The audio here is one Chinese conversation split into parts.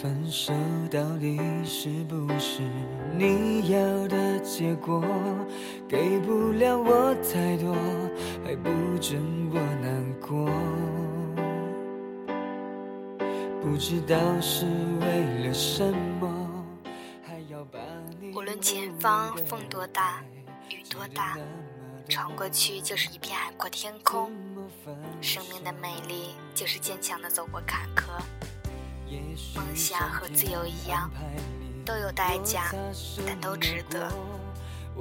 分手到底是不是你要的结果？给不了我太多，还不准我难过。不知道是为了什么，还要把你无论前方风多大，雨多大，闯过去就是一片海阔天空。生命的美丽就是坚强的走过坎坷。梦想和自由一样，都有代价，但都值得。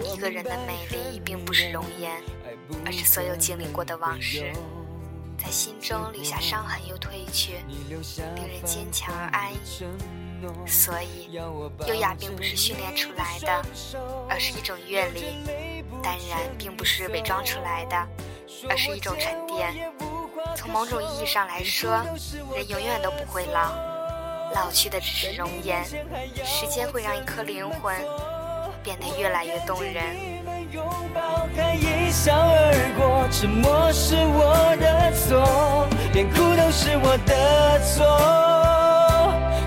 一个人的美丽并不是容颜，而是所有经历过的往事，在心中留下伤痕又褪去，令人坚强而安逸。所以，优雅并不是训练出来的，而是一种阅历；淡然并不是伪装出来的，而是一种沉淀。从某种意义上来说，人永远都不会老。老去的只是容颜，时间会让一颗灵魂变得越来越动人。一笑而过，沉默是我的错，连哭都是我的错。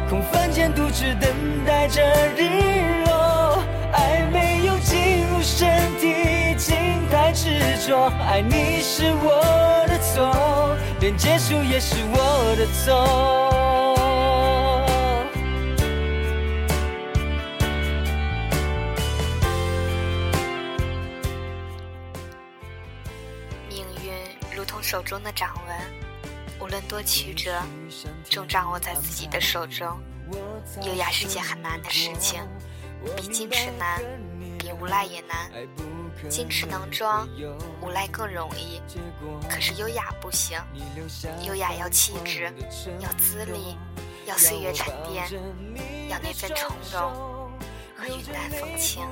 空房间独自等待着日落，爱没有进入身体，竟太执着。爱你是我的错，连结束也是我的错。手中的掌纹，无论多曲折，终掌握在自己的手中。优雅是件很难的事情，比矜持难，比无赖也难。矜持能装，无赖更容易。可是优雅不行，优雅要气质，要资历，要岁月沉淀，要那份从容和云淡风轻。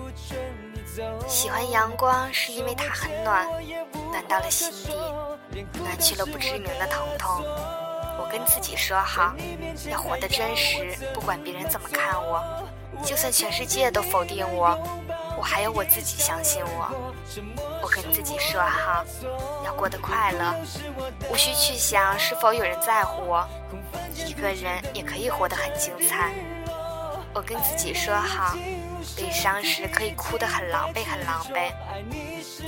喜欢阳光，是因为它很暖，暖到了心底。暖去了不知名的疼痛，我跟自己说好，要活得真实，不管别人怎么看我，就算全世界都否定我，我还有我自己相信我。我跟自己说好，要过得快乐，无需去想是否有人在乎我，一个人也可以活得很精彩。我跟自己说好，悲伤时可以哭得很狼狈，很狼狈，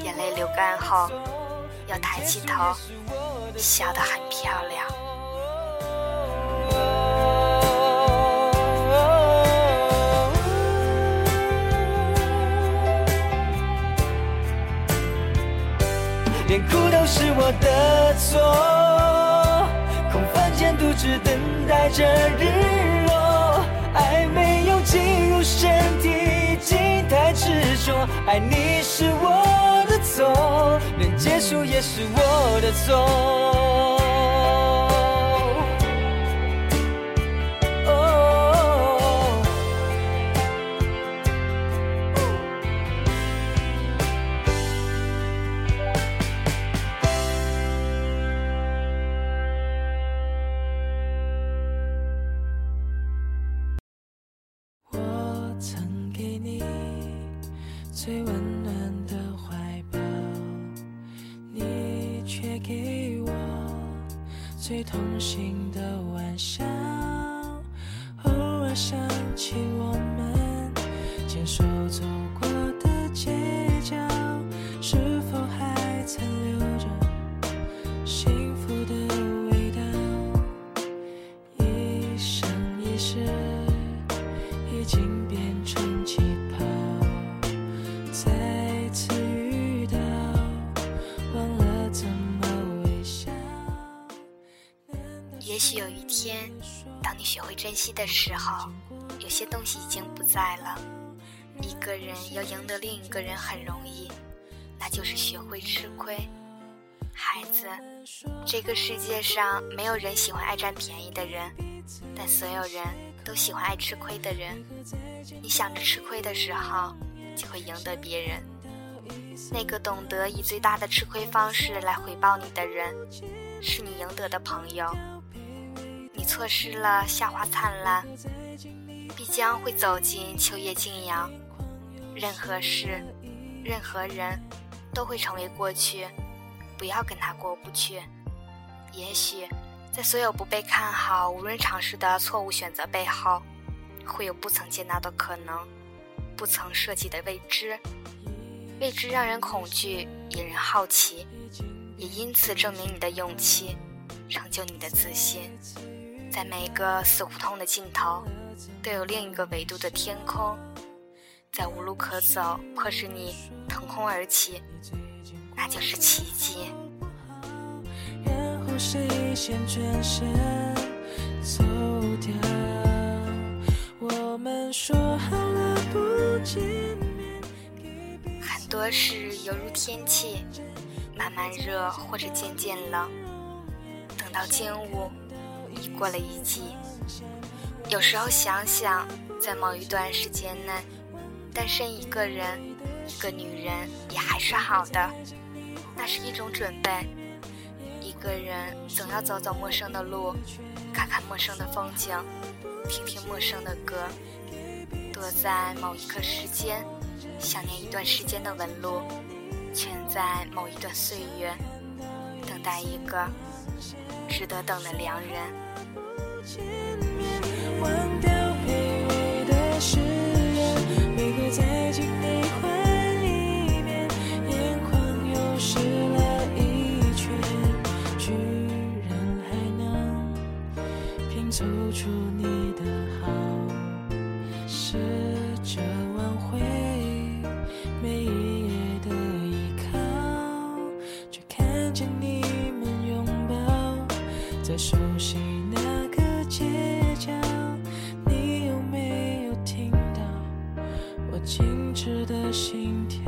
眼泪流干后。抬起头，笑得很漂亮。连哭都是我的错，空房间独自等待着日落，爱没有进入身体，竟太执着，爱你是我的连。结束也是我的错。最痛心的玩笑，偶尔想起我们牵手走过的街学会珍惜的时候，有些东西已经不在了。一个人要赢得另一个人很容易，那就是学会吃亏。孩子，这个世界上没有人喜欢爱占便宜的人，但所有人都喜欢爱吃亏的人。你想着吃亏的时候，就会赢得别人。那个懂得以最大的吃亏方式来回报你的人，是你赢得的朋友。你错失了夏花灿烂，必将会走进秋叶静养。任何事，任何人，都会成为过去，不要跟他过不去。也许，在所有不被看好、无人尝试的错误选择背后，会有不曾见到的可能，不曾涉及的未知。未知让人恐惧，引人好奇，也因此证明你的勇气，成就你的自信。在每一个死胡同的尽头，都有另一个维度的天空。在无路可走，迫使你腾空而起，那就是奇迹。谁先转身走掉？我们说好了不见面。很多事犹如天气，慢慢热或者渐渐冷，等到静物，已过了一季。有时候想想，在某一段时间内，单身一个人，一个女人也还是好的，那是一种准备。一个人总要走走陌生的路，看看陌生的风景，听听陌生的歌，躲在某一刻时间，想念一段时间的纹路，蜷在某一段岁月，等待一个值得等的良人。走出你的好时静止的心跳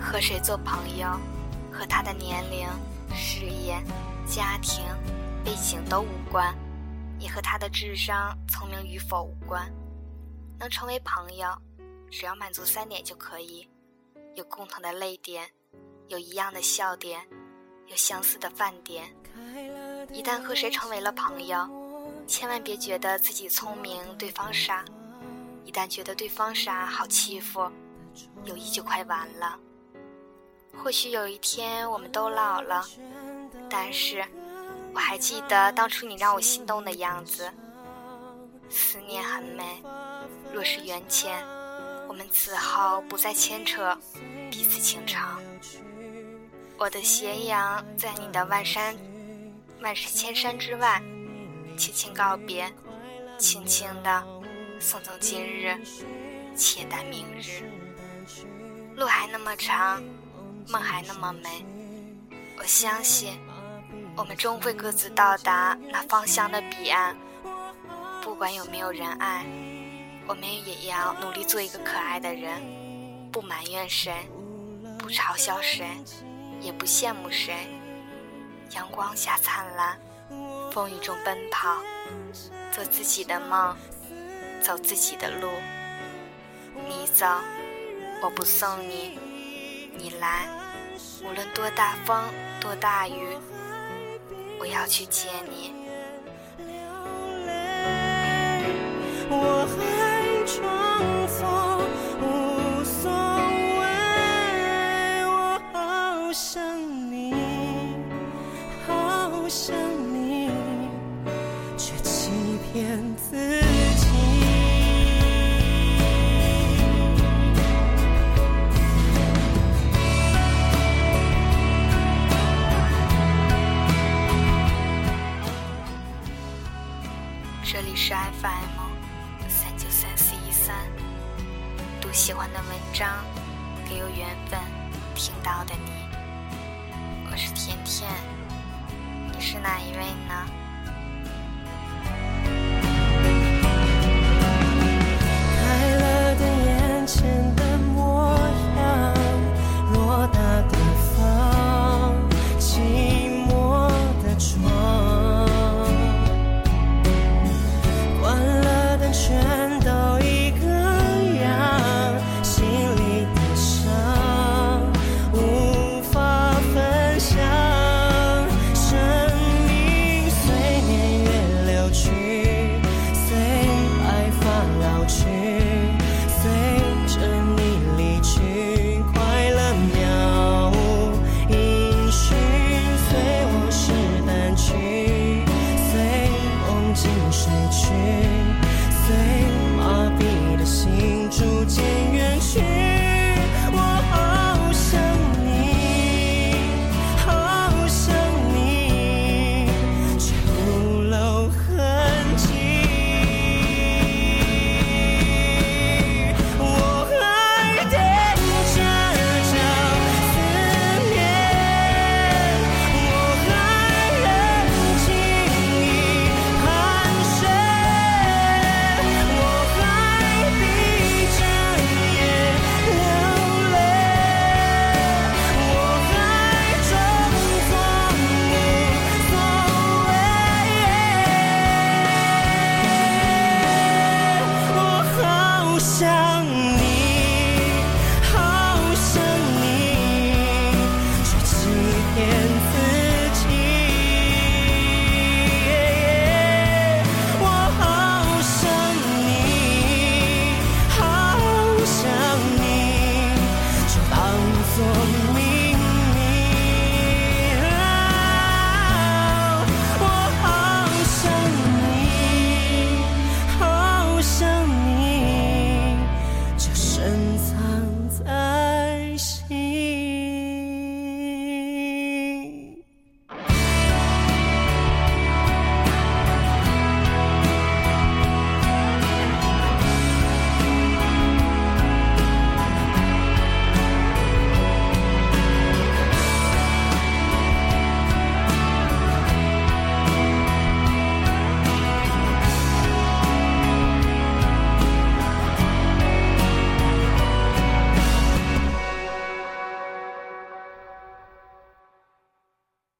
和谁做朋友？和他的年龄、事业、家庭、背景都无关，也和他的智商、聪明与否无关。能成为朋友，只要满足三点就可以：有共同的泪点，有一样的笑点，有相似的饭点。一旦和谁成为了朋友，千万别觉得自己聪明，对方傻。一旦觉得对方傻，好欺负，友谊就快完了。或许有一天我们都老了，但是我还记得当初你让我心动的样子。思念很美，若是缘浅，我们此后不再牵扯彼此情长。我的斜阳在你的万山万水千山之外，轻轻告别，轻轻的送走今日，且待明日。路还那么长。梦还那么美，我相信我们终会各自到达那芳香的彼岸。不管有没有人爱，我们也要努力做一个可爱的人，不埋怨谁，不嘲笑谁，也不羡慕谁。阳光下灿烂，风雨中奔跑，做自己的梦，走自己的路。你走，我不送你。你来，无论多大风多大雨，我要去接你。我哪一位呢？